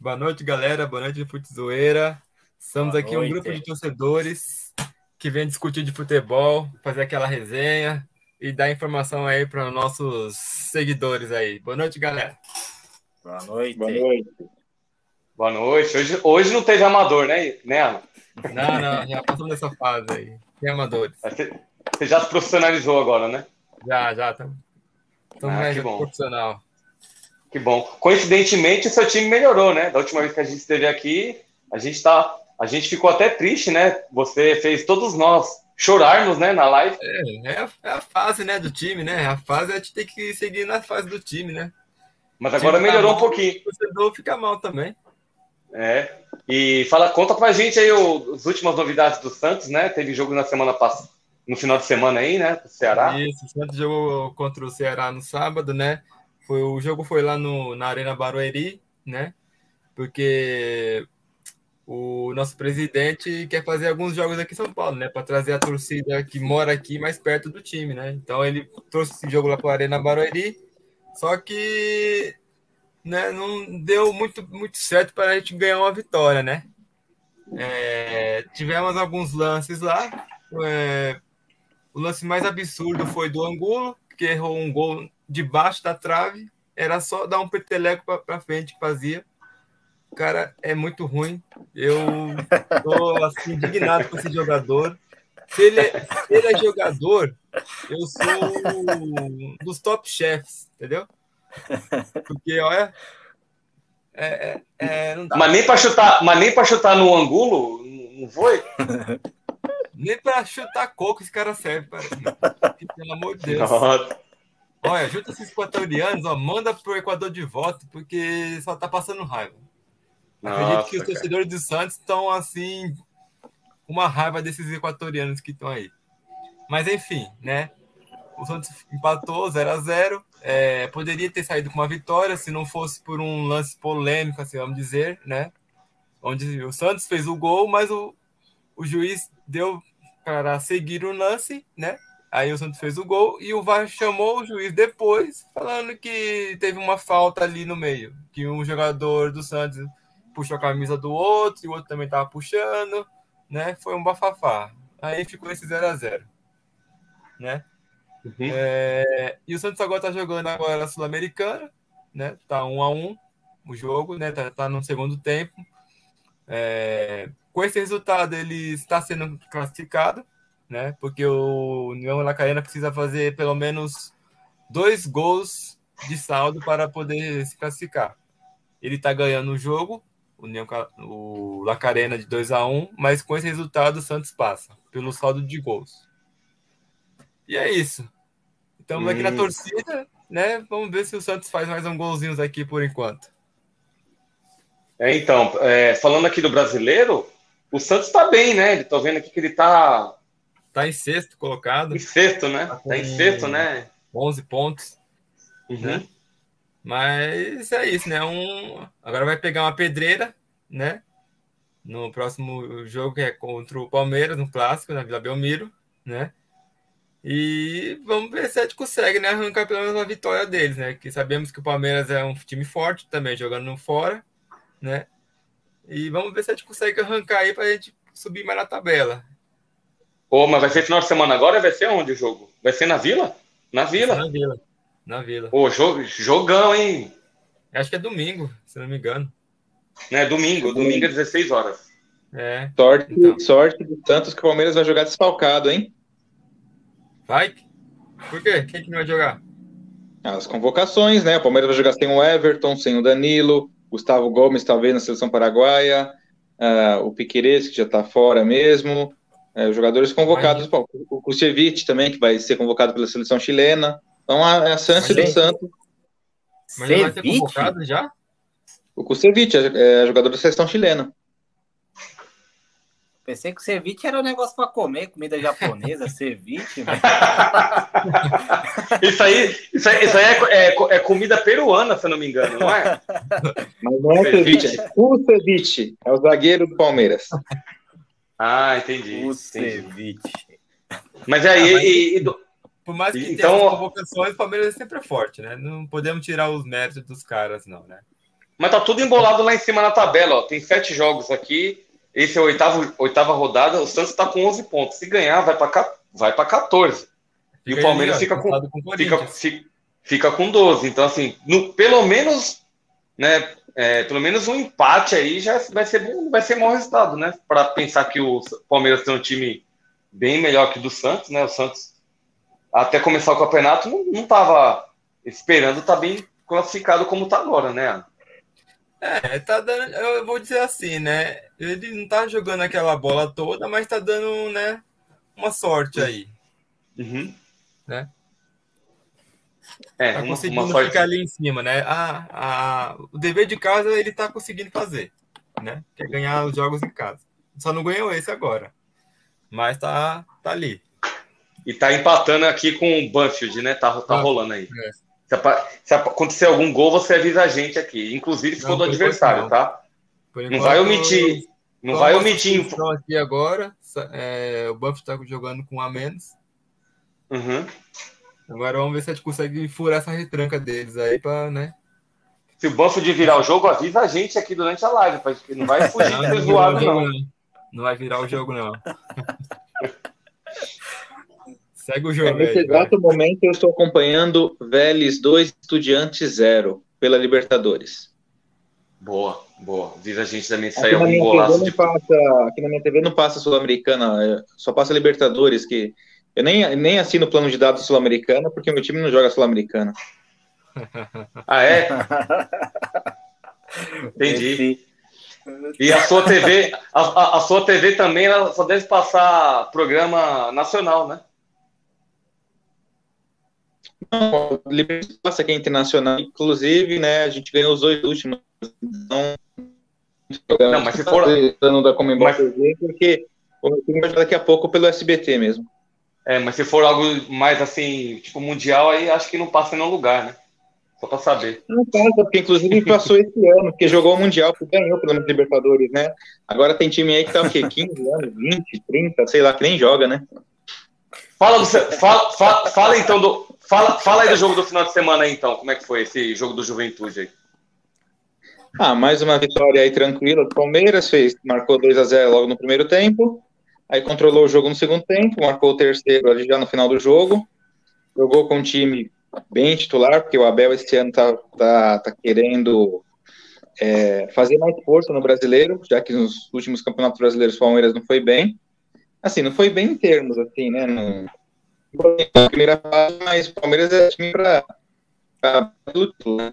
Boa noite, galera. Boa noite, Futezoeira. Estamos Boa aqui noite. um grupo de torcedores que vem discutir de futebol, fazer aquela resenha e dar informação aí para nossos seguidores aí. Boa noite, galera. Boa noite. Boa noite. Boa noite. Hoje, hoje não teve amador, né, né Não, não, já passamos dessa fase aí. Tem amadores. Você, já se profissionalizou agora, né? Já, já. Estamos ah, mais profissional. Que bom. Coincidentemente, o seu time melhorou, né? Da última vez que a gente esteve aqui, a gente tá, a gente ficou até triste, né? Você fez todos nós chorarmos, né, na live. É, é, a, é a fase, né, do time, né? A fase a gente tem que seguir na fase do time, né? Mas agora melhorou mal, um pouquinho. O torcedor fica mal também. É. E fala, conta pra gente aí o, as últimas novidades do Santos, né? Teve jogo na semana passada, no final de semana aí, né? Do Ceará. Isso, o Santos jogou contra o Ceará no sábado, né? Foi, o jogo foi lá no, na Arena Barueri, né? Porque o nosso presidente quer fazer alguns jogos aqui em São Paulo, né? Para trazer a torcida que mora aqui mais perto do time, né? Então ele trouxe esse jogo lá para a Arena Barueri, só que né, não deu muito, muito certo para a gente ganhar uma vitória, né? É, tivemos alguns lances lá. É, o lance mais absurdo foi do Angulo, que errou um gol debaixo da trave, era só dar um peteleco para frente que fazia. Cara é muito ruim. Eu tô assim, indignado com esse jogador. Se ele, é, se ele é jogador, eu sou um dos top chefs, entendeu? Porque, olha. É, é, é mas nem para chutar, mas nem para chutar no ângulo, não foi? Nem para chutar coco esse cara serve, Pelo amor de Deus. Nossa. Olha, junta esses equatorianos, ó, manda pro Equador de volta, porque só tá passando raiva. Nossa, Acredito que os torcedores do Santos estão assim, uma raiva desses equatorianos que estão aí. Mas enfim, né? O Santos empatou 0 a 0 é, Poderia ter saído com uma vitória se não fosse por um lance polêmico, assim, vamos dizer, né? Onde o Santos fez o gol, mas o, o juiz deu para seguir o lance, né? Aí o Santos fez o gol e o VAR chamou o juiz depois, falando que teve uma falta ali no meio, que um jogador do Santos puxou a camisa do outro e o outro também estava puxando, né? Foi um bafafá. Aí ficou esse 0 a 0 né? Uhum. É, e o Santos agora está jogando agora a Sul-Americana, né? Tá um a um o jogo, né? Tá, tá no segundo tempo. É, com esse resultado, ele está sendo classificado, né? Porque o União Lacaena precisa fazer pelo menos dois gols de saldo para poder se classificar. Ele está ganhando o jogo, o, União, o Lacarena de 2 a 1 mas com esse resultado o Santos passa, pelo saldo de gols. E é isso. Estamos hum. aqui na torcida, né? Vamos ver se o Santos faz mais um golzinhos aqui por enquanto. É, então, é, falando aqui do brasileiro, o Santos está bem, né? Estou vendo aqui que ele está Tá em sexto colocado. Em sexto, né? Tá, tá em sexto, né? 11 pontos. Uhum. Né? Mas é isso, né? Um... Agora vai pegar uma pedreira, né? No próximo jogo, que é contra o Palmeiras, no clássico, na Vila Belmiro, né? E vamos ver se a gente consegue, né? Arrancar pelo menos uma vitória deles, né? Que sabemos que o Palmeiras é um time forte também, jogando fora, né? E vamos ver se a gente consegue arrancar aí para a gente subir mais na tabela. Pô, mas vai ser final de semana agora? Vai ser onde o jogo? Vai ser na Vila? Na Vila? Na Vila. Na Vila. Pô, jog, jogão, hein? Acho que é domingo, se não me engano. É domingo, domingo às 16 horas. É. Sorte, então. sorte do Santos que o Palmeiras vai jogar desfalcado, hein? Vai? Por quê? Quem que não vai jogar? As convocações, né? O Palmeiras vai jogar sem o Everton, sem o Danilo, Gustavo Gomes talvez na seleção paraguaia, uh, o Piqueires, que já tá fora mesmo, é, os jogadores convocados, pô, o Kusevich também, que vai ser convocado pela seleção chilena. Então a, a chance do Santos. Mas ele vai ser convocado já? O Kusevich é, é jogador da seleção chilena. Pensei que o ceviche era um negócio para comer, comida japonesa, ceviche. isso aí, isso aí, isso aí é, é, é, comida peruana, se eu não me engano, não é? Mas não é ceviche, é o ceviche, é o zagueiro do Palmeiras. Ah, entendi. O ceviche. Mas aí. Ah, mas... E, e, por mais que então... tenha convocações, o Palmeiras é sempre é forte, né? Não podemos tirar os méritos dos caras, não, né? Mas tá tudo embolado lá em cima na tabela, ó. Tem sete jogos aqui. Esse é a oitava, oitava rodada. O Santos tá com 11 pontos. Se ganhar, vai para vai pra 14. Fica e o Palmeiras aí, fica, com, com fica, fica, fica, com 12. Então, assim, no, pelo menos, né? É, pelo menos um empate aí já vai ser bom, vai ser mau resultado, né? Para pensar que o Palmeiras tem um time bem melhor que o do Santos, né? O Santos, até começar o campeonato, não, não tava esperando estar tá bem classificado como tá agora, né? É, tá dando, eu vou dizer assim, né? Ele não tá jogando aquela bola toda, mas tá dando, né, uma sorte aí. Uhum. Né? É, tá conseguindo uma, ficar ali em cima, né? Ah, ah, o dever de casa ele tá conseguindo fazer, né? Quer ganhar os jogos em casa. Só não ganhou esse agora. Mas tá, tá ali. E tá empatando aqui com o Banfield, né? Tá, tá rolando aí. É. Se, se, acontecer algum gol, você avisa a gente aqui. Inclusive se for do adversário, tá? Enquanto, não vai omitir. Não vai omitir. Aqui agora, é, o Buff está jogando com um a menos. Uhum. Agora vamos ver se a gente consegue furar essa retranca deles aí para, né? Se o Buff virar o jogo, avisa a gente aqui durante a live, porque não vai fugir não, não, zoado, não. Não vai virar o jogo, não. Segue o jogo. É, nesse aí, exato vai. momento eu estou acompanhando Vélez 2, Estudiantes 0 pela Libertadores. Boa, boa. Diz a gente também sair algum golaço. De... Passa, aqui na minha TV não passa Sul-Americana, é, só passa Libertadores, que eu nem, nem assino o plano de dados Sul-Americana, porque meu time não joga Sul-Americana. ah, é? Entendi. E a sua TV, a, a, a, sua TV também ela só deve passar programa nacional, né? Não, o Libertadores passa aqui é internacional, inclusive, né? A gente ganhou os dois últimos. Então, não, mas se for dando da Comembol mas... porque o meu time vai daqui a pouco pelo SBT mesmo. É, mas se for algo mais assim, tipo mundial, aí acho que não passa em nenhum lugar, né? Só pra saber. Não passa, porque inclusive passou esse ano, porque jogou o Mundial, porque ganhou pelo menos Libertadores, né? Agora tem time aí que tá o quê? 15 anos, 20, 30, sei lá, que nem joga, né? Fala, do, fala, fala, fala então do, Fala, fala aí do jogo do final de semana aí, então. Como é que foi esse jogo do Juventude aí? Ah, mais uma vitória aí tranquila do Palmeiras, fez, marcou 2 a 0 logo no primeiro tempo, aí controlou o jogo no segundo tempo, marcou o terceiro ali já no final do jogo, jogou com um time bem titular, porque o Abel esse ano tá, tá, tá querendo é, fazer mais força no brasileiro, já que nos últimos campeonatos brasileiros o Palmeiras não foi bem. Assim, não foi bem em termos, assim, né? Não, na primeira fase, mas o Palmeiras é time para né?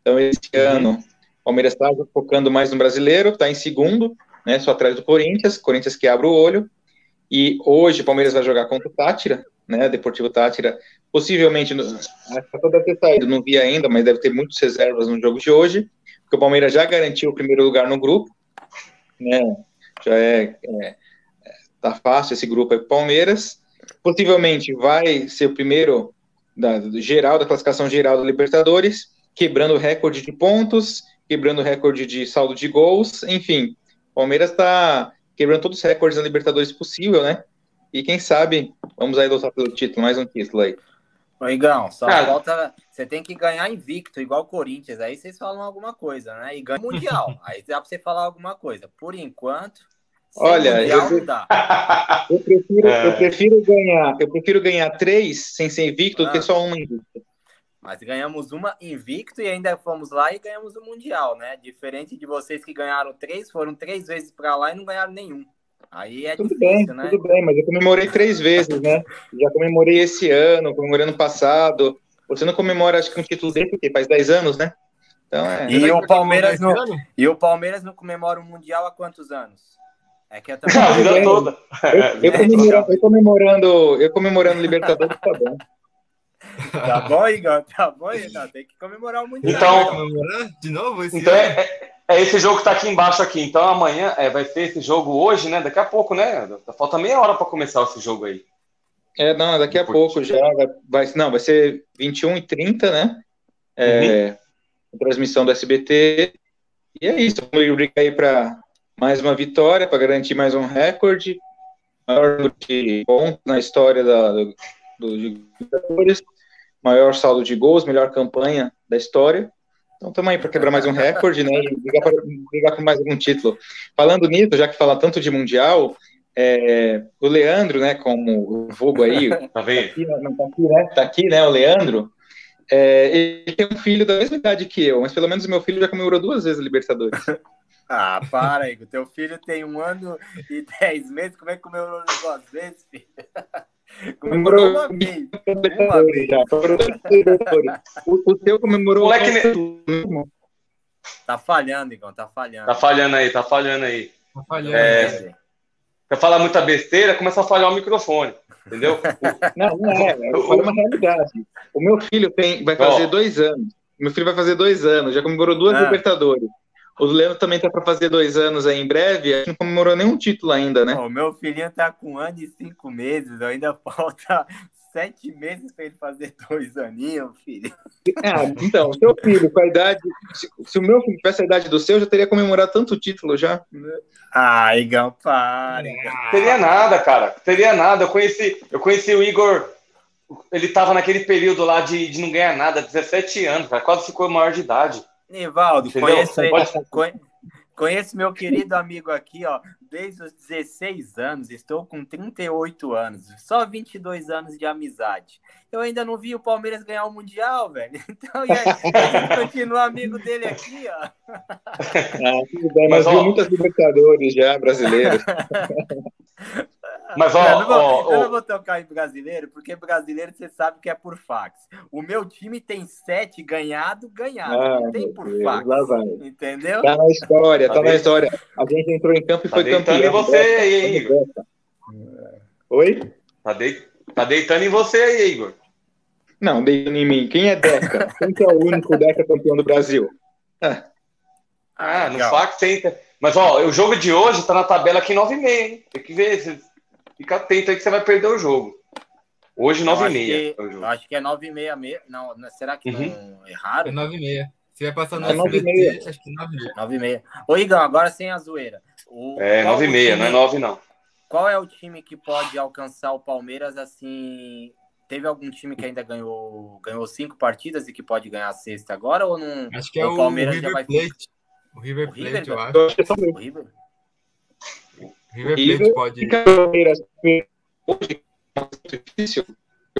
Então, esse ano, o Palmeiras está focando mais no brasileiro, está em segundo, né, só atrás do Corinthians, Corinthians que abre o olho. E hoje o Palmeiras vai jogar contra o Tátira, né, Deportivo Tátira. Possivelmente, a deve ter saído, não vi ainda, mas deve ter muitas reservas no jogo de hoje, porque o Palmeiras já garantiu o primeiro lugar no grupo, né, já é, é tá fácil esse grupo aí para Palmeiras possivelmente vai ser o primeiro da, do geral, da classificação geral da Libertadores, quebrando o recorde de pontos, quebrando o recorde de saldo de gols, enfim. O Palmeiras está quebrando todos os recordes da Libertadores possível, né? E quem sabe, vamos aí lutar pelo título, mais um título aí. Ô, Igão, só Cara, volta. Você tem que ganhar invicto, igual o Corinthians. Aí vocês falam alguma coisa, né? E ganha mundial. aí dá pra você falar alguma coisa. Por enquanto, Olha, eu, eu, prefiro, é. eu prefiro ganhar, eu prefiro ganhar três sem ser invicto ah. do que ah. só uma invicta. Mas ganhamos uma invicto e ainda fomos lá e ganhamos o mundial, né? Diferente de vocês que ganharam três, foram três vezes para lá e não ganharam nenhum. Aí é tudo difícil, bem, né? Tudo bem, mas eu comemorei três vezes, né? Já comemorei esse ano, comemorei ano passado. Você não comemora, acho que um título dele, porque faz dez anos, né? Então, é... E o Palmeiras não, e o Palmeiras não comemora o mundial há quantos anos? É que eu também... A vida toda. Eu, eu, comemorando, eu, comemorando, eu comemorando Libertadores, tá bom. Tá bom, Igor? Tá bom, Igor? Tem que comemorar o Mundial. Então, de novo esse então é, é, é, esse jogo que tá aqui embaixo aqui. Então amanhã é, vai ser esse jogo hoje, né? Daqui a pouco, né? Falta meia hora para começar esse jogo aí. É, não, daqui a pouco já. Vai, vai, não, vai ser 21 e 30, né? É, uhum. Transmissão do SBT. E é isso. Vamos brincar aí para mais uma vitória para garantir mais um recorde, maior de pontos na história da, do, dos jogadores, maior saldo de gols, melhor campanha da história. Então estamos aí para quebrar mais um recorde, né? E brigar, pra, brigar por mais algum título. Falando nisso, já que fala tanto de Mundial, é, o Leandro, né, como o vulgo aí, tá, vendo? Tá, aqui, não, tá, aqui, né, tá aqui, né, o Leandro, é, ele tem um filho da mesma idade que eu, mas pelo menos o meu filho já comemorou duas vezes a Libertadores. Ah, para aí, o teu filho tem um ano e dez meses, como é que comemorou duas vezes, filho? Comemorou uma vez. Uma vez. Já. O, o teu comemorou. Moleque, Tá falhando, Igor, tá falhando. Tá falhando aí, tá falhando aí. Tá falhando. É, quer falar muita besteira, começa a falhar o microfone. Entendeu? Não, não é, é uma realidade. O meu filho tem, vai fazer oh. dois anos. Meu filho vai fazer dois anos, já comemorou duas ah. Libertadores. O Leandro também tá para fazer dois anos aí em breve, a gente não comemorou nenhum título ainda, né? O meu filhinho tá com um ano e cinco meses, ainda falta sete meses para ele fazer dois aninhos, filho. Ah, então, seu filho, com a idade. Se, se, o meu filho tivesse a idade do seu, já teria comemorado tanto título já. Ah, Igão, para. Teria nada, cara. Teria nada. Eu conheci, eu conheci o Igor. Ele tava naquele período lá de, de não ganhar nada, 17 anos, cara. Quase ficou maior de idade. Nivaldo, conheço, conheço meu querido amigo aqui, ó, desde os 16 anos, estou com 38 anos, só 22 anos de amizade. Eu ainda não vi o Palmeiras ganhar o Mundial, velho. Então, e aí, continua amigo dele aqui, ó. Ah, bem, mas, ó, muitas Libertadores já, brasileiros. Mas, ó, eu, não vou, ó, eu não vou tocar em brasileiro, porque brasileiro você sabe que é por fax. O meu time tem sete ganhado, ganhado. Ah, não tem por Deus, fax. Entendeu? Tá na história, tá, tá na história. A gente entrou em campo e tá foi campeão. em você aí, Igor. Oi? Tá, de... tá deitando em você aí, Igor. Não, deitando em mim. Quem é Deca? Quem que é o único Deca campeão do Brasil? Ah, ah no fax tem. Mas, ó, o jogo de hoje tá na tabela aqui 9,5, hein? Tem que ver. Fica atento aí que você vai perder o jogo. Hoje, 9h30. Acho, acho que é 9h30 mesmo. Não, será que uhum. não erraram? É 9h30. Você vai passar no é 9h30. Acho que 9h30. 9h30. Ô, Igor, agora sem a zoeira. O, é, 9h30, não é 9 não. Qual é o time que pode alcançar o Palmeiras assim? Teve algum time que ainda ganhou ganhou cinco partidas e que pode ganhar a sexta agora ou não? Acho que é o, Palmeiras o River já vai Plate. O River Plate, o River, eu acho. O River? River Plate pode. Hoje é difícil,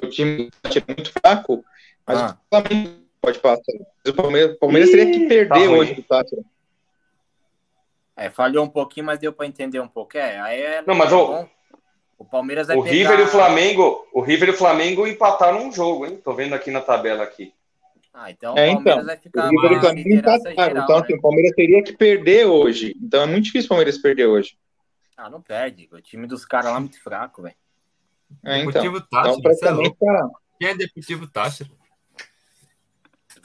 o time é muito fraco, mas ah. o Flamengo pode passar. O Palmeiras, o Palmeiras Ih, teria que perder tá hoje do Tátira. É, falhou um pouquinho, mas deu para entender um pouco. É, aí é não, mas o, o Palmeiras vai o pegar... River e o Flamengo, o River e o Flamengo empataram um jogo, hein? Tô vendo aqui na tabela aqui. Ah, então é, o Palmeiras então, vai ficar o River e o Flamengo empataram. Geral, então, né? assim, o Palmeiras teria que perder hoje. Então é muito difícil o Palmeiras perder hoje. Ah, não perde. O time dos caras lá é muito fraco, velho. É, então. Deportivo então, Táchira, então, praticamente, é Quem é Deportivo Táchira?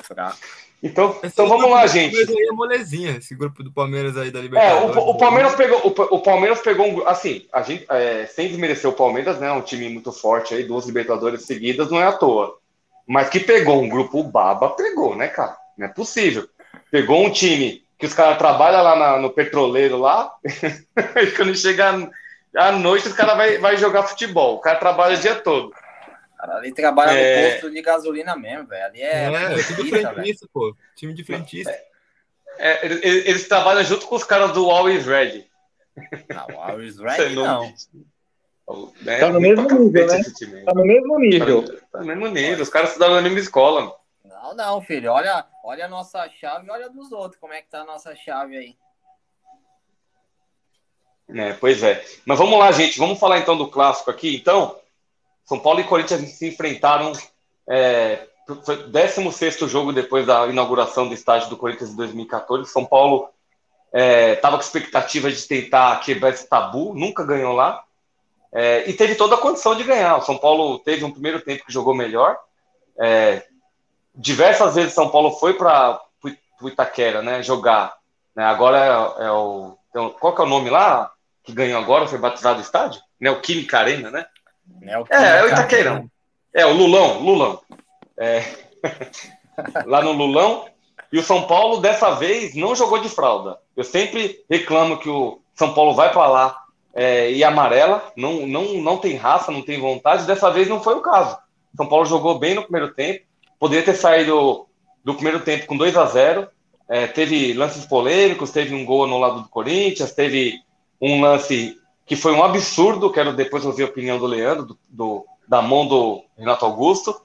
Fraco. Então, então vamos lá, gente. É molezinha, esse grupo do Palmeiras aí da Libertadores. É, o, o Palmeiras pegou, o, o, Palmeiras pegou um, assim, a gente, é, sem desmerecer o Palmeiras, né, um time muito forte aí, duas Libertadores seguidas, não é à toa. Mas que pegou um grupo baba, pegou, né, cara? Não é possível. Pegou um time que os caras trabalham lá na, no petroleiro lá, e quando chega à noite os caras vai, vai jogar futebol. O cara trabalha o dia todo. Cara, ali trabalha é... no posto de gasolina mesmo, velho. Ali é, é, é tudo frentista, pô. Time de frentista. É, é, eles, eles, trabalham junto com os caras do Always Ready. Não, Always Ready não. É, tá no mesmo nível, né? Tá no mesmo nível. Tá no mesmo nível. Os caras estudam na mesma escola. Mano. Não, não, filho. Olha, olha a nossa chave e olha dos outros. Como é que tá a nossa chave aí? É, pois é. Mas vamos lá, gente. Vamos falar então do clássico aqui. Então, São Paulo e Corinthians se enfrentaram. É, foi 16 jogo depois da inauguração do estádio do Corinthians em 2014. São Paulo estava é, com expectativa de tentar quebrar esse tabu, nunca ganhou lá. É, e teve toda a condição de ganhar. O São Paulo teve um primeiro tempo que jogou melhor. É, diversas vezes São Paulo foi para o Itaquera, né, jogar. Né, agora é, é o qual que é o nome lá que ganhou agora, foi batizado o estádio? Neoquímica Arena, né? Neoquímica é, é o Itaqueirão. É, o Lulão, Lulão. É, lá no Lulão. E o São Paulo, dessa vez, não jogou de fralda. Eu sempre reclamo que o São Paulo vai para lá é, e amarela, não, não, não tem raça, não tem vontade. Dessa vez não foi o caso. São Paulo jogou bem no primeiro tempo, Poderia ter saído do primeiro tempo com 2 a 0 é, teve lances polêmicos, teve um gol no lado do Corinthians, teve um lance que foi um absurdo, quero depois ouvir a opinião do Leandro, do, do, da mão do Renato Augusto.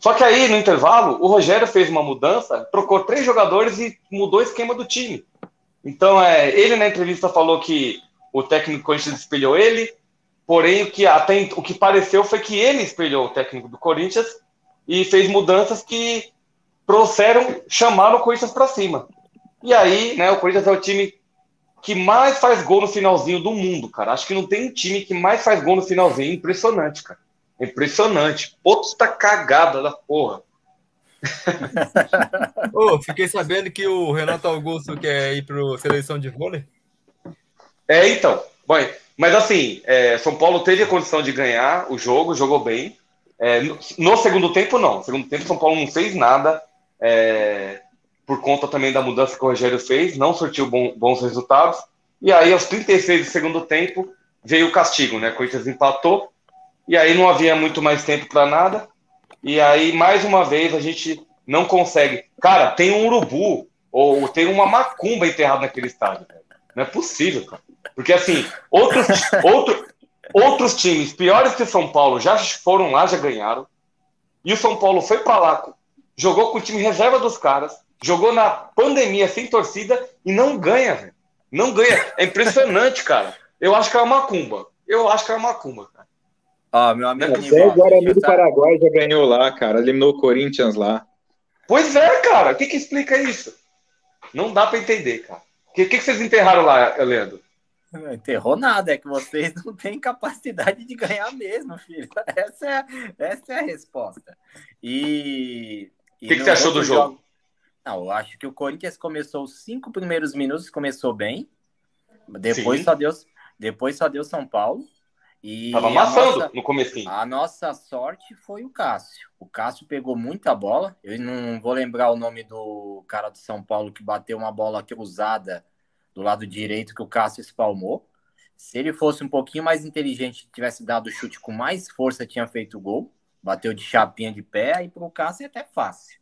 Só que aí, no intervalo, o Rogério fez uma mudança, trocou três jogadores e mudou o esquema do time. Então, é, ele na entrevista falou que o técnico Corinthians espelhou ele, porém o que até o que pareceu foi que ele espelhou o técnico do Corinthians e fez mudanças que trouxeram, chamaram o Corinthians para cima. E aí, né, o Corinthians é o time que mais faz gol no finalzinho do mundo, cara. Acho que não tem um time que mais faz gol no finalzinho. Impressionante, cara. Impressionante. Puta cagada da porra. oh, fiquei sabendo que o Renato Augusto quer ir para seleção de vôlei. É, então. Bom, mas assim, é, São Paulo teve a condição de ganhar o jogo, jogou bem. É, no, segundo tempo, não. No segundo tempo, São Paulo não fez nada. É, por conta também da mudança que o Rogério fez, não surtiu bom, bons resultados. E aí, aos 36 do segundo tempo, veio o castigo, né? Corinthians empatou. E aí não havia muito mais tempo para nada. E aí, mais uma vez, a gente não consegue. Cara, tem um urubu ou tem uma macumba enterrada naquele estádio. Não é possível, cara. Porque assim, outros, outro, outros times piores que o São Paulo já foram lá, já ganharam. E o São Paulo foi para lá, jogou com o time reserva dos caras, jogou na pandemia sem torcida e não ganha, velho. Não ganha. É impressionante, cara. Eu acho que é uma macumba. Eu acho que é uma macumba, cara. Ó, meu amigo. Até o Guarani do Paraguai já ganhou lá, cara. Eliminou o Corinthians lá. Pois é, cara. O que, que explica isso? Não dá para entender, cara. O que, que, vocês enterraram lá, Leandro? Não enterrou nada, é que vocês não têm capacidade de ganhar mesmo, filho. Essa é, essa é a resposta. E. O que, que você achou do jogo? jogo? Não, eu acho que o Corinthians começou os cinco primeiros minutos, começou bem. Depois só deu, depois só deu São Paulo. E Tava amassando nossa, no comecinho. A nossa sorte foi o Cássio. O Cássio pegou muita bola. Eu não vou lembrar o nome do cara do São Paulo que bateu uma bola cruzada do lado direito que o Cássio espalmou. Se ele fosse um pouquinho mais inteligente, tivesse dado o chute com mais força, tinha feito o gol. Bateu de chapinha de pé, e para o Cássio é até fácil.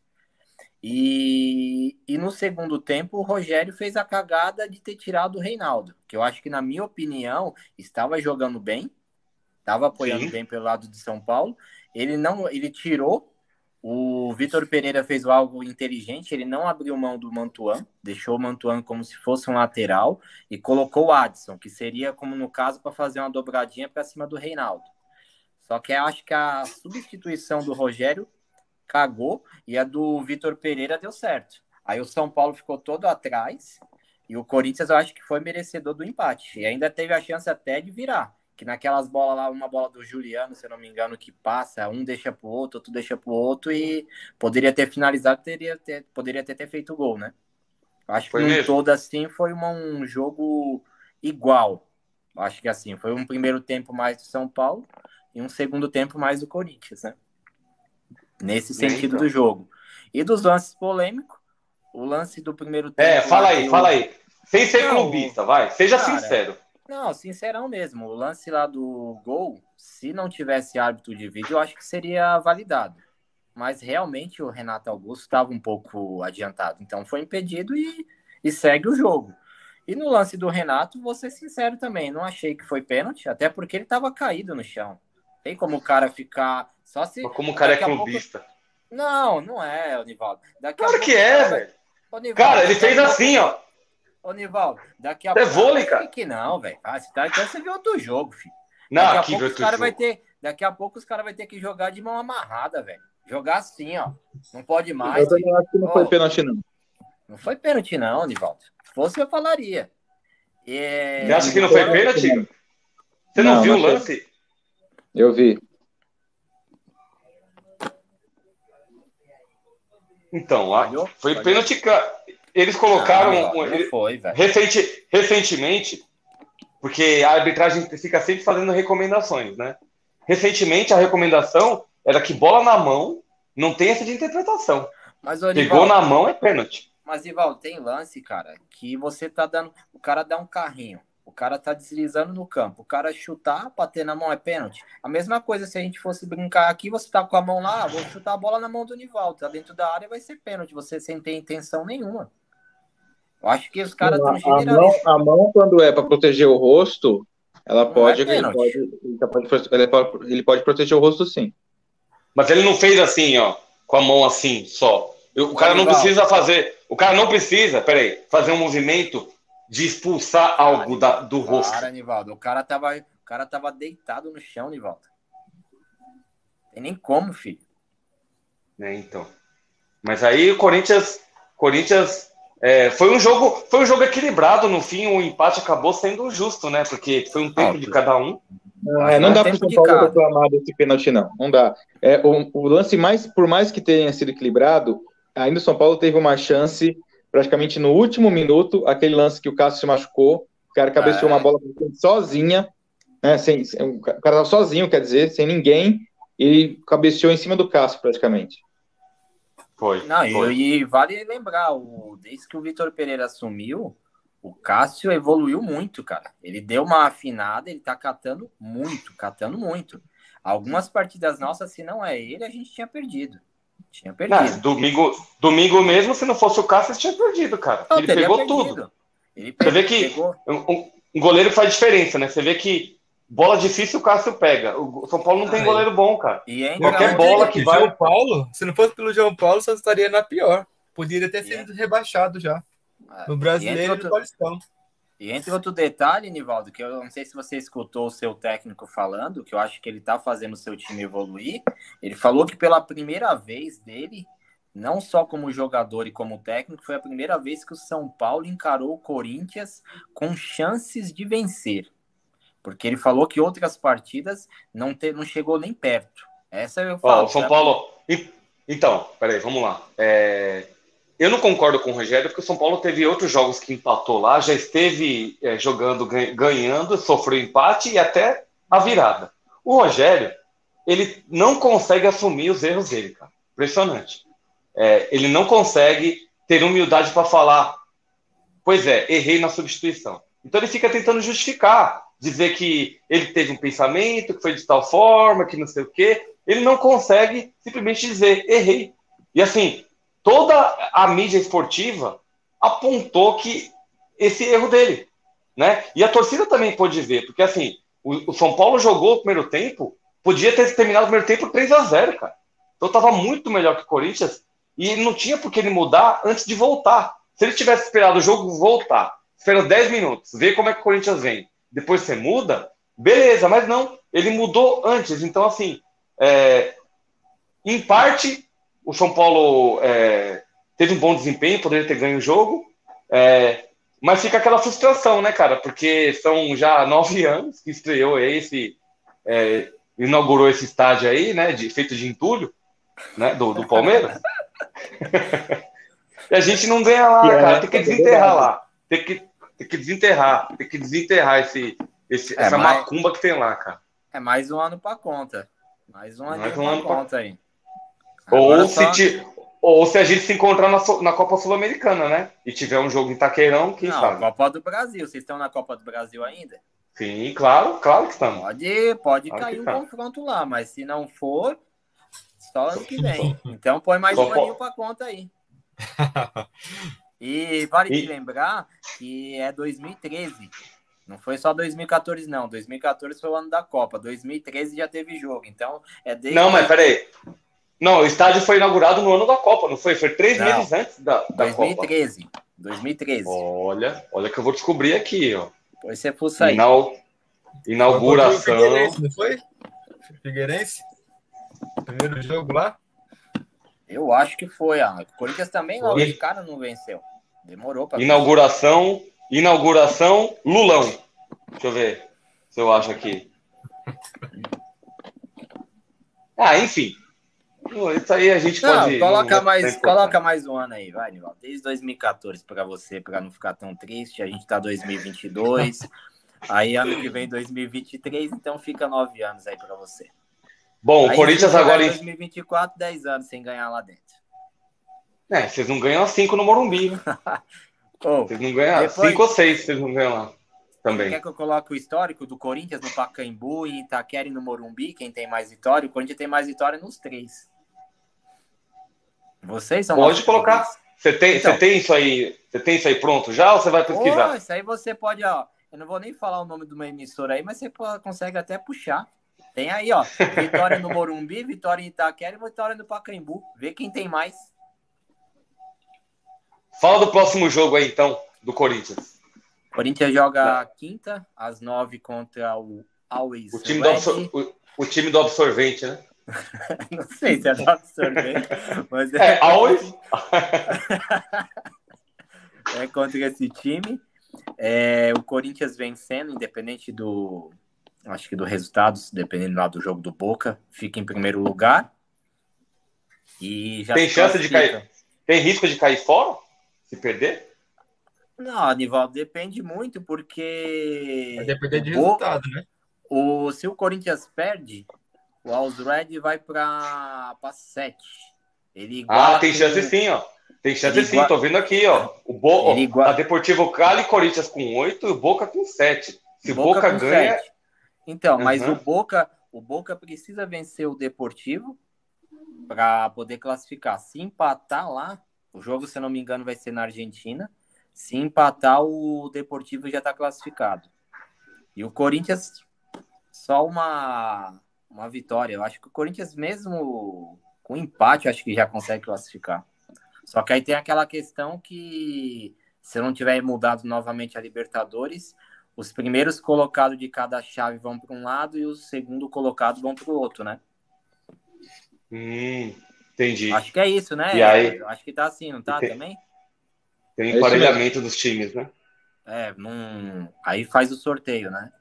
E, e no segundo tempo, o Rogério fez a cagada de ter tirado o Reinaldo, que eu acho que, na minha opinião, estava jogando bem, estava apoiando Sim. bem pelo lado de São Paulo. Ele não, ele tirou. Vitor Pereira fez algo inteligente, ele não abriu mão do Mantuan, deixou o Mantuan como se fosse um lateral e colocou o Adson, que seria, como no caso, para fazer uma dobradinha para cima do Reinaldo. Só que acho que a substituição do Rogério cagou e a do Vitor Pereira deu certo. Aí o São Paulo ficou todo atrás e o Corinthians eu acho que foi merecedor do empate. E ainda teve a chance até de virar. Que naquelas bolas lá, uma bola do Juliano, se eu não me engano, que passa, um deixa pro outro, outro deixa pro outro e poderia ter finalizado, teria ter, poderia ter, ter feito gol, né? Acho foi que no todo assim foi uma, um jogo igual. Acho que assim, foi um primeiro tempo mais do São Paulo e um segundo tempo mais do Corinthians, né? Nesse sentido então. do jogo. E dos lances polêmicos, o lance do primeiro tempo. É, fala aí, fala aí. Sem ser não, clubista, vai. Seja cara, sincero. Não, sincerão mesmo. O lance lá do gol, se não tivesse árbitro de vídeo, eu acho que seria validado. Mas realmente o Renato Augusto estava um pouco adiantado. Então foi impedido e, e segue o jogo. E no lance do Renato, vou ser sincero também, não achei que foi pênalti, até porque ele estava caído no chão. Tem como o cara ficar só se. Mas como o cara é clubista. Pouco... Não, não é, Onivaldo. Daqui claro que é, velho. Cara, ele fez assim, ó. Ô, Nivaldo, daqui a é pouco. É vôlei, cara. Que não, velho. Ah, você tá... Então você viu outro jogo, filho. Não, daqui aqui a pouco os cara vai ter. Daqui a pouco os caras vão ter que jogar de mão amarrada, velho. Jogar assim, ó. Não pode mais. Eu também acho que não oh, foi pênalti, não. Não foi pênalti, não, Nivaldo. Se fosse, eu falaria. É... Você acha que não foi pênalti? Você não, não viu o lance? Eu vi. Então, Falhou? foi pênalti. Eles colocaram. Ah, não, não foi, recente, recentemente, porque a arbitragem fica sempre fazendo recomendações, né? Recentemente, a recomendação era que bola na mão não tem essa de interpretação. Mas, Pegou na mão é pênalti. Mas, Ival, tem lance, cara, que você tá dando. O cara dá um carrinho. O cara tá deslizando no campo. O cara chutar, bater na mão é pênalti. A mesma coisa se a gente fosse brincar aqui, você tá com a mão lá, vou chutar a bola na mão do Nivaldo. Tá dentro da área, vai ser pênalti. Você sem ter intenção nenhuma. Eu acho que os caras estão generalizando. A mão, quando é para proteger o rosto, ela pode, é ele pode, ele pode, ele pode proteger o rosto sim. Mas ele não fez assim, ó, com a mão assim só. O cara não precisa fazer. O cara não precisa, peraí, fazer um movimento de expulsar algo da, do rosto. Cara, Nivaldo, o cara tava, o cara tava deitado no chão, Nivaldo. Tem nem como, filho. É, então. Mas aí o Corinthians, Corinthians é, foi um jogo, foi um jogo equilibrado no fim. O empate acabou sendo justo, né? Porque foi um tempo de cada um. É, não dá para o São Paulo reclamar desse pênalti, não. Não dá. É, o, o, lance mais, por mais que tenha sido equilibrado, ainda o São Paulo teve uma chance praticamente no último minuto, aquele lance que o Cássio se machucou, o cara cabeceou é. uma bola sozinha, né? Sem, o cara estava sozinho, quer dizer, sem ninguém, e cabeceou em cima do Cássio praticamente. Foi. Não, foi. E, e, vale lembrar, o, desde que o Vitor Pereira assumiu, o Cássio evoluiu muito, cara. Ele deu uma afinada, ele tá catando muito, catando muito. Algumas partidas nossas, se não é ele, a gente tinha perdido. Tinha perdido. Não, domingo, domingo mesmo, se não fosse o Cássio, tinha perdido, cara. Não, ele pegou perdido. tudo. Ele Você vê que um, um, goleiro faz diferença, né? Você vê que Bola difícil o Cássio pega. O São Paulo não tem goleiro bom, cara. E Qualquer bola que vai. João Paulo, se não fosse pelo João Paulo, só estaria na pior. Poderia ter sido rebaixado já. No brasileiro e outro... Paulistão. E entre outro detalhe, Nivaldo, que eu não sei se você escutou o seu técnico falando, que eu acho que ele tá fazendo o seu time evoluir. Ele falou que pela primeira vez dele, não só como jogador e como técnico, foi a primeira vez que o São Paulo encarou o Corinthians com chances de vencer. Porque ele falou que outras partidas não, te, não chegou nem perto. Essa eu falo. Ó, o São Paulo. Então, peraí, vamos lá. É... Eu não concordo com o Rogério, porque o São Paulo teve outros jogos que empatou lá, já esteve é, jogando, ganhando, sofreu empate e até a virada. O Rogério, ele não consegue assumir os erros dele, cara. Impressionante. É, ele não consegue ter humildade para falar, pois é, errei na substituição. Então ele fica tentando justificar dizer que ele teve um pensamento, que foi de tal forma, que não sei o quê. Ele não consegue simplesmente dizer, errei. E assim, toda a mídia esportiva apontou que esse erro dele, né? E a torcida também pôde ver, porque assim, o, o São Paulo jogou o primeiro tempo, podia ter terminado o primeiro tempo 3 a 0 cara. Então estava muito melhor que o Corinthians e não tinha por que ele mudar antes de voltar. Se ele tivesse esperado o jogo voltar, esperando 10 minutos, ver como é que o Corinthians vem, depois você muda, beleza, mas não, ele mudou antes. Então, assim, é, em parte, o São Paulo é, teve um bom desempenho, poderia ter ganho o jogo, é, mas fica aquela frustração, né, cara? Porque são já nove anos que estreou esse, é, inaugurou esse estádio aí, né, de, feito de entulho, né, do, do Palmeiras. e a gente não ganha lá, é, cara, tem que desenterrar lá. Tem que, tem que desenterrar, tem que desenterrar esse, esse, é, essa mais, macumba que tem lá, cara. É mais um ano pra conta. Mais um ano mais um ano conta pra... aí. ou se, te, ou se a gente se encontrar na, na Copa Sul-Americana, né? E tiver um jogo em Taqueirão, quem Não, sabe? Copa do Brasil. Vocês estão na Copa do Brasil ainda? Sim, claro, claro que estamos. Pode, pode claro cair um tá. confronto lá, mas se não for, só ano que vem. Então põe mais Copa... um aninho pra conta aí. E vale e... lembrar que é 2013. Não foi só 2014, não. 2014 foi o ano da Copa. 2013 já teve jogo. Então, é desde. Não, mas peraí. Não, o estádio foi inaugurado no ano da Copa, não foi? Foi três não. meses antes da, da 2013. Copa. 2013. Olha, olha que eu vou descobrir aqui, ó. Depois você fuça aí. Inau... Inauguração. Figueirense, não foi? Figueirense? Primeiro jogo lá? Eu acho que foi. Ah. O Corinthians também logo de cara não venceu. Demorou para Inauguração, inauguração, Lulão. Deixa eu ver se eu acho aqui. Ah, enfim. Isso aí a gente não, pode. Coloca mais, coloca mais um ano aí, vai, Nival. Desde 2014 para você, para não ficar tão triste. A gente tá 2022. aí ano que vem 2023, então fica nove anos aí para você. Bom, o Corinthians agora. Em 2024, 10 anos sem ganhar lá dentro. É, vocês não ganham 5 no Morumbi. Né? oh, vocês não ganham 5 ou 6, vocês não ganham lá. Também. Quer que eu coloque o histórico do Corinthians no Pacaembu, em Itaquera e no Morumbi, quem tem mais vitória? O Corinthians tem mais vitória nos três. Vocês são Pode colocar. Você tem, então, você tem isso aí, você tem isso aí pronto já ou você vai pesquisar? Oh, isso aí você pode, ó. Eu não vou nem falar o nome de uma emissora aí, mas você consegue até puxar. Tem aí, ó. Vitória no Morumbi, vitória em Itaquera e vitória no Pacaembu. Vê quem tem mais. Fala do próximo jogo aí, então, do Corinthians. Corinthians joga quinta, às nove contra o Always. O time, do, o, o time do absorvente, né? não sei se é do absorvente, mas é. É, always. é contra esse time. É, o Corinthians vencendo, independente do. Acho que do resultado, dependendo lá do jogo do Boca, fica em primeiro lugar. E já tem chance de cair. Tem risco de cair fora? Se perder? Não, Anivaldo, depende muito, porque. Vai depender de resultado, né? O, se o Corinthians perde, o Alls Red vai para 7. Ele ah, tem chance sim, ó. Tem chance sim, tô vendo aqui, ó. O Bo... igual... A Deportivo Cali Corinthians com 8 e o Boca com 7. Se Boca, Boca ganha. 7. Então, uhum. mas o Boca, o Boca precisa vencer o Deportivo para poder classificar. Se empatar lá, o jogo, se não me engano, vai ser na Argentina. Se empatar, o Deportivo já está classificado. E o Corinthians, só uma, uma vitória. Eu acho que o Corinthians, mesmo com empate, acho que já consegue classificar. Só que aí tem aquela questão que, se não tiver mudado novamente a Libertadores, os primeiros colocados de cada chave vão para um lado e os segundo colocados vão para o outro, né? Hum, entendi. Acho que é isso, né? E aí... Acho que tá assim, não tá tem, também? Tem é emparelhamento dos times, né? É, num... aí faz o sorteio, né?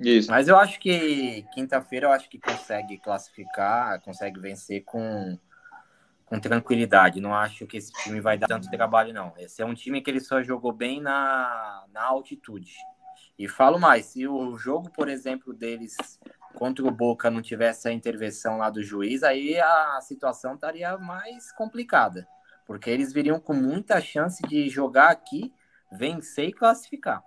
Isso. Mas eu acho que quinta-feira eu acho que consegue classificar, consegue vencer com, com tranquilidade. Não acho que esse time vai dar tanto trabalho, não. Esse é um time que ele só jogou bem na, na altitude. E falo mais, se o jogo, por exemplo, deles contra o Boca não tivesse a intervenção lá do juiz, aí a situação estaria mais complicada. Porque eles viriam com muita chance de jogar aqui, vencer e classificar.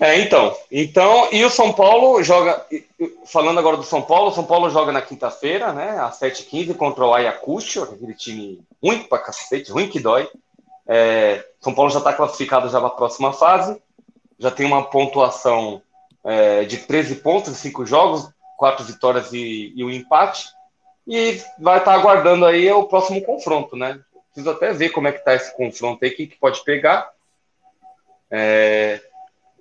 É, então. Então, e o São Paulo joga. Falando agora do São Paulo, o São Paulo joga na quinta-feira, né? Às 7h15 contra o Ayacucho, aquele time ruim pra cacete, ruim que dói. É, São Paulo já está classificado já para a próxima fase, já tem uma pontuação é, de 13 pontos em 5 jogos, 4 vitórias e, e um empate, e vai estar tá aguardando aí o próximo confronto, né? Preciso até ver como é que está esse confronto aí, quem que pode pegar. É,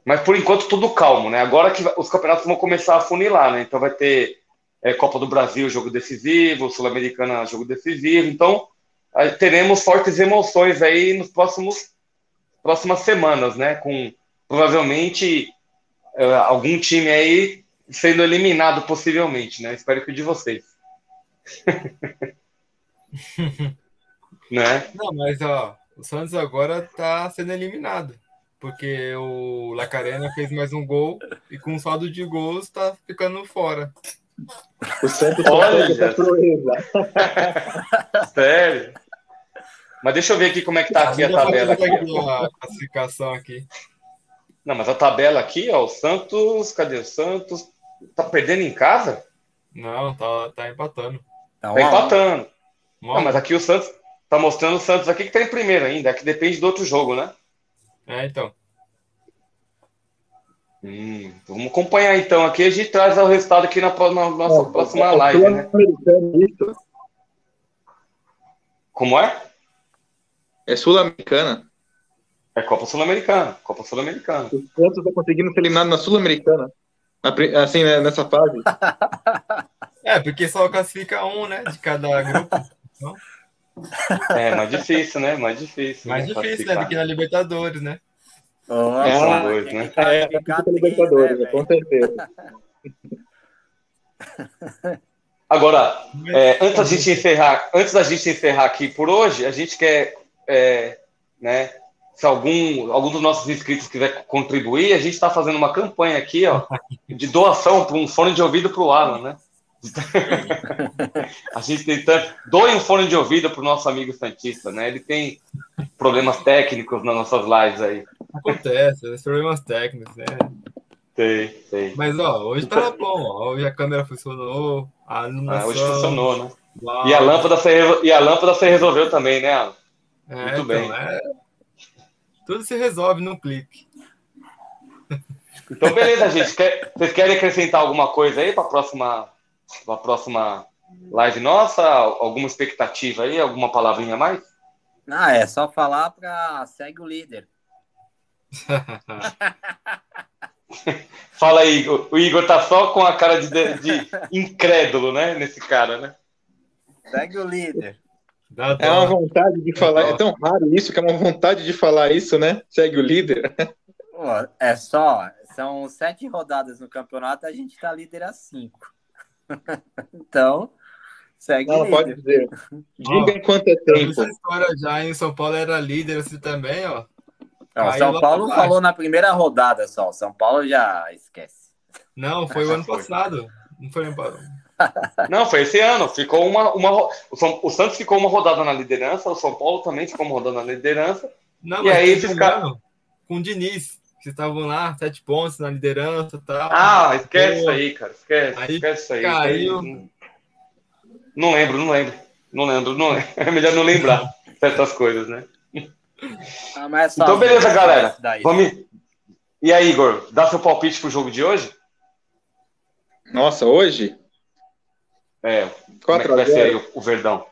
mas por enquanto tudo calmo, né? Agora que os campeonatos vão começar a funilar, né? Então vai ter é, Copa do Brasil, jogo decisivo, Sul-Americana, jogo decisivo. Então teremos fortes emoções aí nos próximos próximas semanas, né? Com provavelmente é, algum time aí sendo eliminado possivelmente, né? Espero que o de vocês. né? Não, mas ó, o Santos agora tá sendo eliminado porque o Lacarena fez mais um gol e com saldo de gols tá ficando fora. O Santos Olha, essa. Sério? Mas deixa eu ver aqui como é que tá aqui a tabela. Aqui. A classificação aqui. Não, mas a tabela aqui, ó, o Santos, cadê o Santos? Tá perdendo em casa? Não, tá, tá empatando. Tá, tá empatando. Não, mas aqui o Santos tá mostrando o Santos aqui que tá em primeiro ainda, é que depende do outro jogo, né? É, então. Hum, vamos acompanhar então aqui. A gente traz o resultado aqui na, na nossa é, próxima é, live, né? Como é? É Sul-Americana. É Copa Sul-Americana. Copa Sul-Americana. O Santos está conseguindo ser eliminado na Sul-Americana. Assim, né, nessa fase. é, porque só classifica um, né? De cada grupo. Então... É, mais difícil, né? Mais difícil. Mais né? difícil, né? Do que na Libertadores, né? Oh, é, são dois, né? É, é, é Libertadores, né, com certeza. Agora, é, antes da gente encerrar, antes da gente encerrar aqui por hoje, a gente quer, é, né? Se algum, algum dos nossos inscritos quiser contribuir, a gente está fazendo uma campanha aqui, ó, de doação para um fone de ouvido para o Alan, né? A gente tentando. Doe um fone de ouvido para o nosso amigo Santista, né? Ele tem problemas técnicos nas nossas lives aí. Acontece, os problemas técnicos, né? Sei, sei. Mas, ó, hoje tá bom, ó. Hoje a câmera funcionou, a iluminação... Ah, hoje funcionou, né? Uau. E a, lâmpada você, e a lâmpada você resolveu também, né, Alan? É, Muito então, bem. É... Tudo se resolve num clique. Então, beleza, gente. Quer, vocês querem acrescentar alguma coisa aí para a próxima, pra próxima live nossa? Alguma expectativa aí? Alguma palavrinha a mais? Ah, é só falar para segue o líder. Fala aí, o Igor tá só com a cara de, de incrédulo, né? Nesse cara, né? Segue o líder. É uma vontade de falar, é tão raro isso que é uma vontade de falar isso, né? Segue o líder. é só, são sete rodadas no campeonato, a gente tá líder a cinco. então, segue Não, o líder. pode dizer. Diga em quanto é tempo. Essa história já em São Paulo era líder assim também, ó. Não, São Paulo falou na primeira rodada só. São Paulo já esquece. Não, foi o ano passado. Não foi ano passado. Não, foi esse ano. Ficou uma, uma, o, Santos ficou uma rodada na liderança, o São Paulo também ficou uma rodada na liderança. Não, e aí esses caras. Com o Diniz, que estavam lá, sete pontos na liderança e tal. Ah, esquece isso aí, cara. Esquece, aí esquece isso aí. Caiu. Não lembro, não lembro. Não lembro, não lembro. É melhor não lembrar certas coisas, né? Ah, é então, beleza, galera. Vamos... E aí, Igor, dá seu palpite pro jogo de hoje? Nossa, hoje? É, 4 como é que vai ser aí o, o Verdão?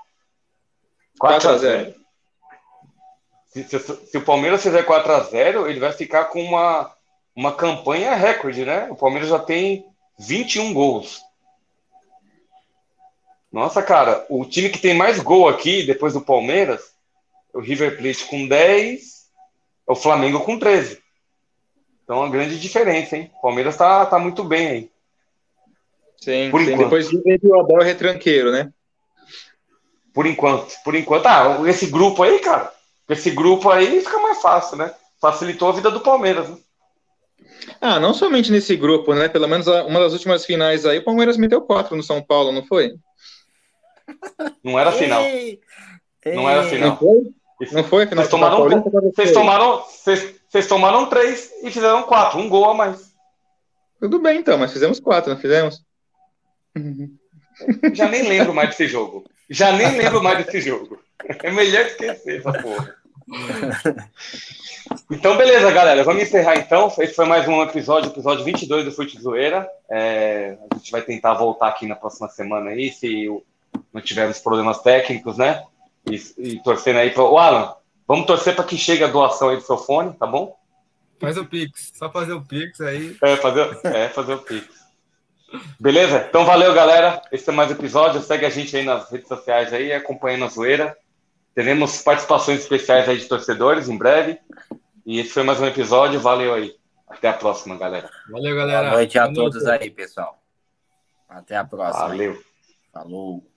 4 a 0 se, se, se, o Palmeiras fizer 4 a 0 ele vai ficar com uma, uma campanha recorde, né? O Palmeiras já tem 21 gols. Nossa, cara, o time que tem mais gol aqui, depois do Palmeiras, é o River Plate com 10, é o Flamengo com 13. Então, uma grande diferença, hein? O Palmeiras tá, tá muito bem aí. Sim, por sim. depois o Abel retranqueiro, né? Por enquanto, por enquanto. Ah, esse grupo aí, cara, esse grupo aí fica mais fácil, né? Facilitou a vida do Palmeiras, né? Ah, não somente nesse grupo, né? Pelo menos uma das últimas finais aí, o Palmeiras meteu quatro no São Paulo, não foi? Não era final. Ei, não era final. Não foi? Não foi? Vocês tomaram, vocês tomaram, vocês, vocês tomaram três e fizeram quatro, um gol a mais. Tudo bem, então, mas fizemos quatro, não fizemos? Já nem lembro mais desse jogo. Já nem lembro mais desse jogo. É melhor esquecer essa porra. Então, beleza, galera. Vamos encerrar então. Esse foi mais um episódio, episódio 22 do Fute Zoeira. É, a gente vai tentar voltar aqui na próxima semana aí, se não tivermos problemas técnicos, né? E, e torcendo aí para o Alan. Vamos torcer para que chegue a doação aí do seu fone, tá bom? Faz o Pix. Só fazer o Pix aí. É, fazer, é, fazer o Pix. Beleza? Então valeu, galera. Esse é mais um episódio. Segue a gente aí nas redes sociais aí, acompanhando a zoeira. Teremos participações especiais aí de torcedores em breve. E esse foi mais um episódio. Valeu aí. Até a próxima, galera. Valeu, galera. Boa noite a todos aí, pessoal. Até a próxima. Valeu. Falou.